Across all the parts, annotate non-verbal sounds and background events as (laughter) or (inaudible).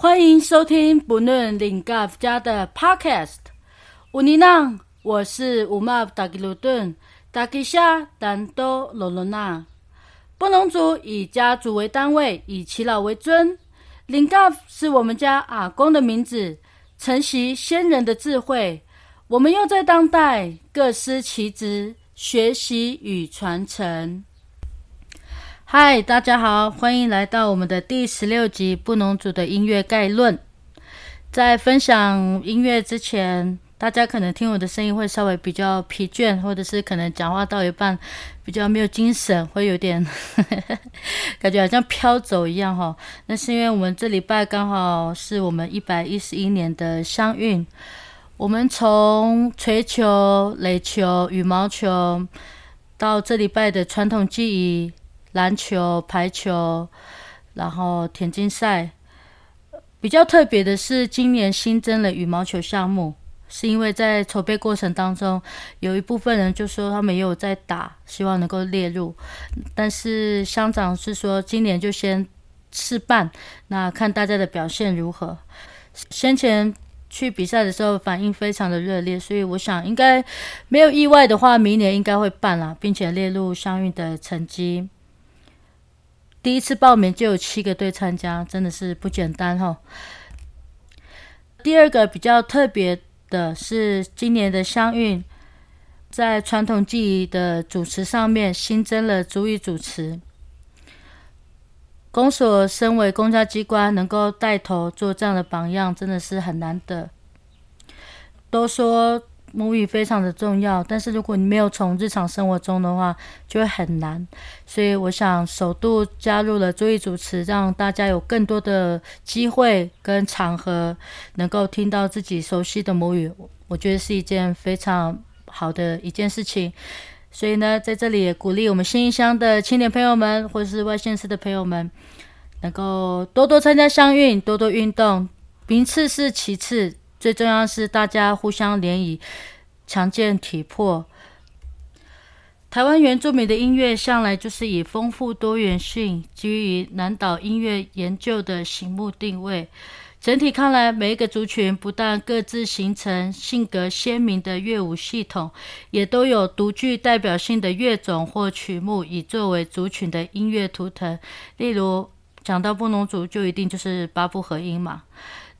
欢迎收听不论领 g 家的 Podcast。乌尼娜，我是乌玛达吉鲁顿，达吉夏丹多罗罗娜。布农族以家族为单位，以耆老为尊。领 g 是我们家阿公的名字，承袭先人的智慧。我们又在当代各司其职，学习与传承。嗨，大家好，欢迎来到我们的第十六集《布农族的音乐概论》。在分享音乐之前，大家可能听我的声音会稍微比较疲倦，或者是可能讲话到一半比较没有精神，会有点 (laughs) 感觉好像飘走一样哈。那是因为我们这礼拜刚好是我们一百一十一年的相运，我们从锤球、垒球、羽毛球到这礼拜的传统技艺。篮球、排球，然后田径赛。比较特别的是，今年新增了羽毛球项目，是因为在筹备过程当中，有一部分人就说他们也有在打，希望能够列入。但是乡长是说，今年就先试办，那看大家的表现如何。先前去比赛的时候反应非常的热烈，所以我想应该没有意外的话，明年应该会办了，并且列入相运的成绩。第一次报名就有七个队参加，真的是不简单哈。第二个比较特别的是，今年的香运在传统技艺的主持上面新增了主语主持。公所身为公家机关，能够带头做这样的榜样，真的是很难得。都说。母语非常的重要，但是如果你没有从日常生活中的话，就会很难。所以我想首度加入了注意主持，让大家有更多的机会跟场合，能够听到自己熟悉的母语，我觉得是一件非常好的一件事情。所以呢，在这里也鼓励我们新一乡的青年朋友们，或是外县市的朋友们，能够多多参加乡运，多多运动，名次是其次。最重要是大家互相联谊，强健体魄。台湾原住民的音乐向来就是以丰富多元性，基于南岛音乐研究的醒目定位。整体看来，每一个族群不但各自形成性格鲜明的乐舞系统，也都有独具代表性的乐种或曲目，以作为族群的音乐图腾。例如，讲到布农族，就一定就是八部合音嘛。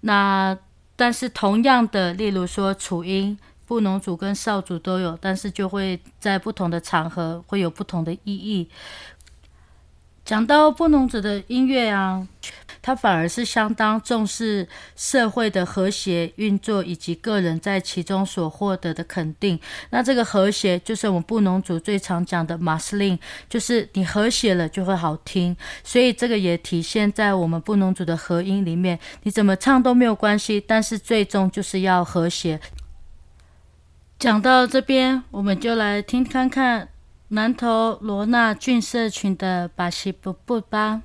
那但是同样的，例如说楚音、布农族跟少族都有，但是就会在不同的场合会有不同的意义。讲到布农族的音乐啊。他反而是相当重视社会的和谐运作以及个人在其中所获得的肯定。那这个和谐就是我们布农族最常讲的马斯令，就是你和谐了就会好听。所以这个也体现在我们布农族的和音里面，你怎么唱都没有关系，但是最终就是要和谐。讲到这边，我们就来听看看南投罗纳郡社群的巴西布布吧。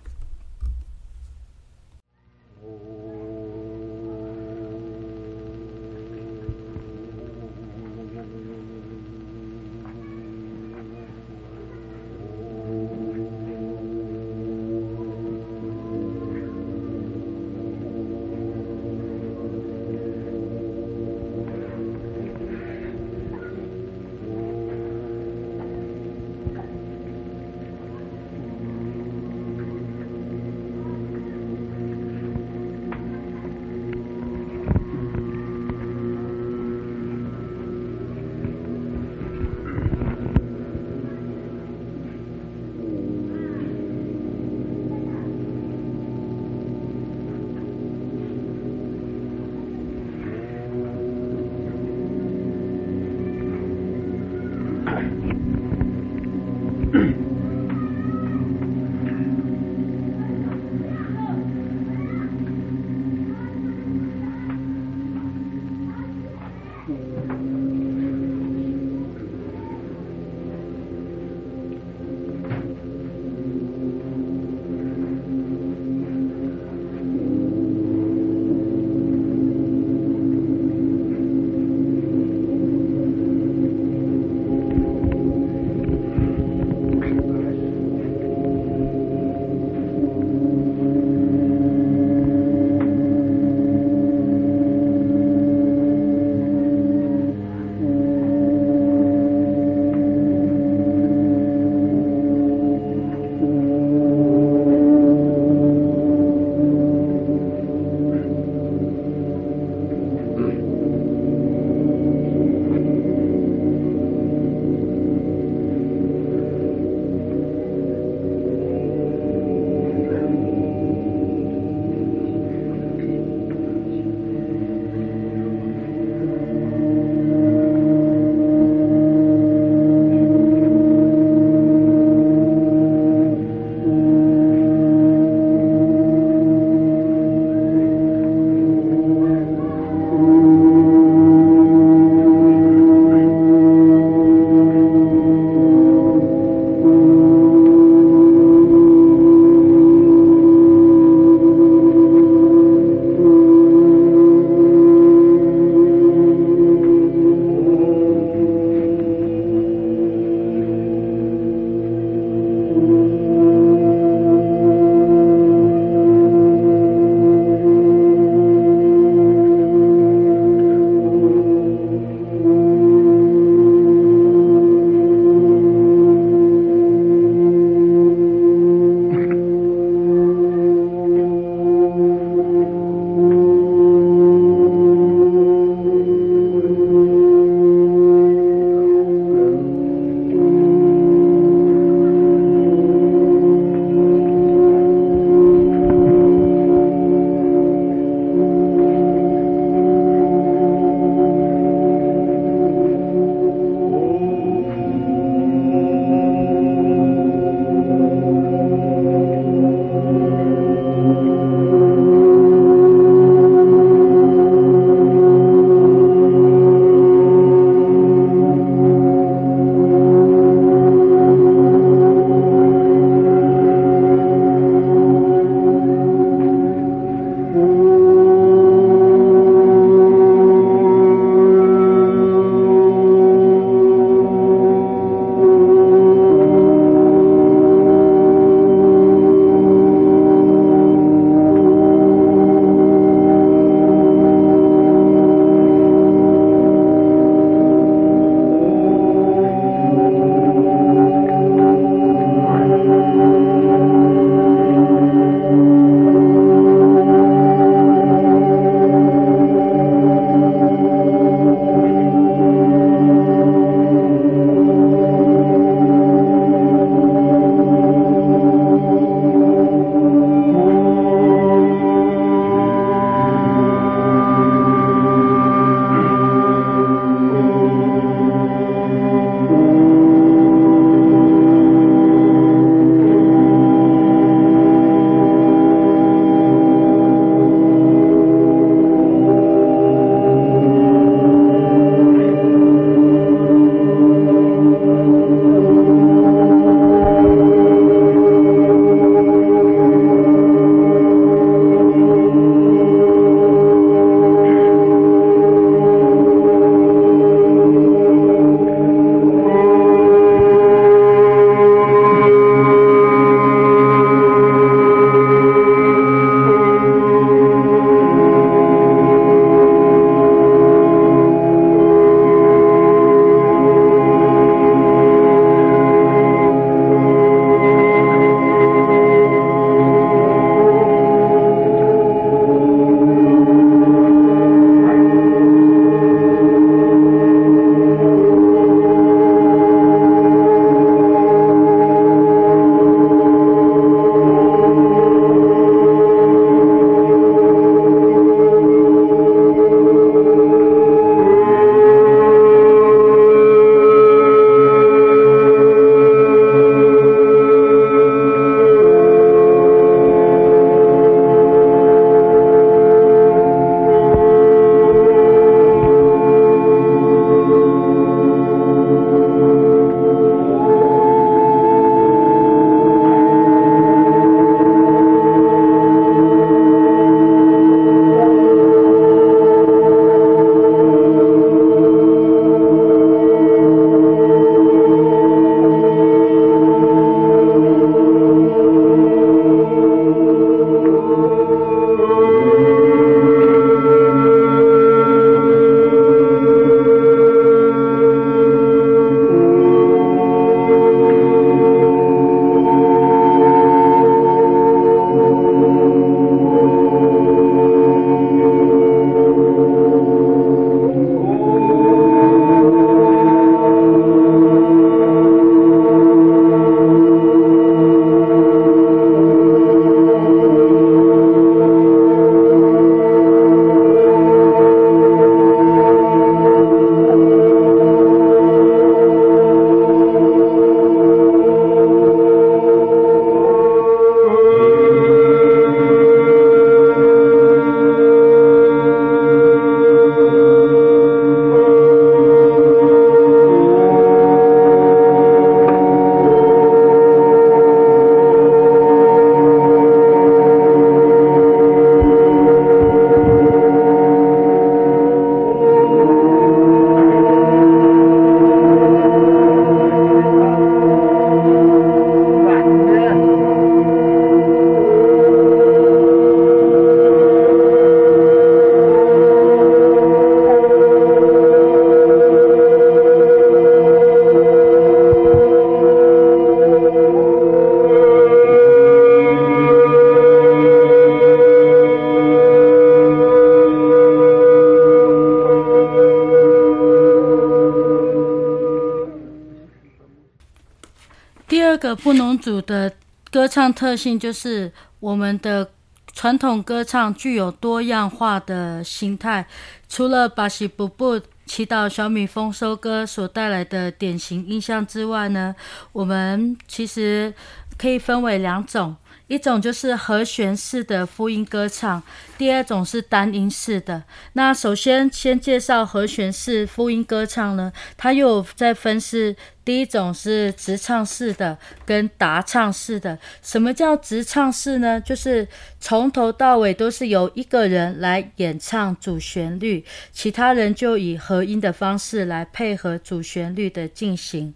主的歌唱特性就是我们的传统歌唱具有多样化的形态。除了巴西布布祈祷小米丰收歌所带来的典型印象之外呢，我们其实可以分为两种。一种就是和弦式的复音歌唱，第二种是单音式的。那首先先介绍和弦式复音歌唱呢，它又在分是第一种是直唱式的跟答唱式的。什么叫直唱式呢？就是从头到尾都是由一个人来演唱主旋律，其他人就以和音的方式来配合主旋律的进行。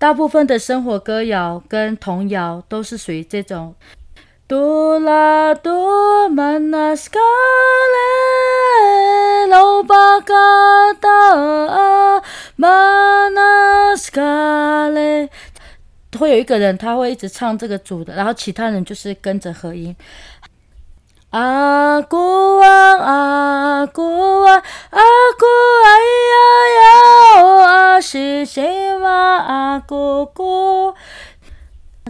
大部分的生活歌谣跟童谣都是属于这种。杜拉杜曼纳斯卡勒，老巴卡达曼纳斯卡勒，会有一个人他会一直唱这个主的，然后其他人就是跟着合音。阿古哇哥哥，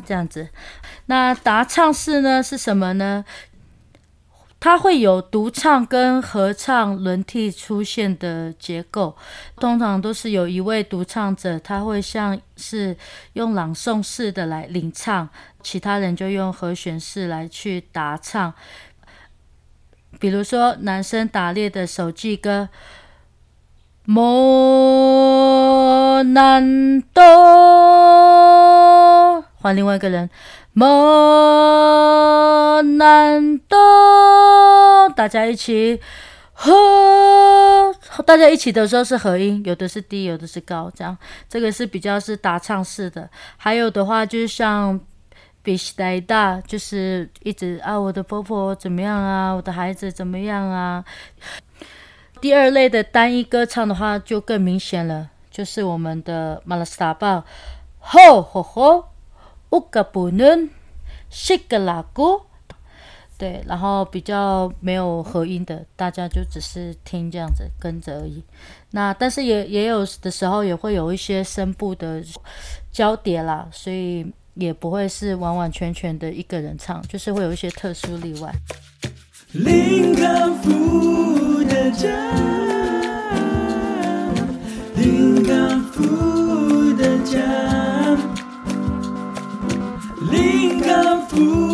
这样子。那答唱式呢是什么呢？它会有独唱跟合唱轮替出现的结构，通常都是有一位独唱者，他会像是用朗诵式的来领唱，其他人就用和弦式来去答唱。比如说男生打猎的手记歌，难多，换另外一个人。莫难多，大家一起和，大家一起的时候是和音，有的是低，有的是高，这样这个是比较是打唱式的。还有的话就是像比西代大，就是一直啊，我的婆婆怎么样啊，我的孩子怎么样啊。第二类的单一歌唱的话就更明显了，就是我们的马拉斯达报，吼吼吼。乌个不能，西个拉古，对，然后比较没有合音的，大家就只是听这样子跟着而已。那但是也也有的时候也会有一些声部的交叠啦，所以也不会是完完全全的一个人唱，就是会有一些特殊例外。林的家。jam. Lincoln Food.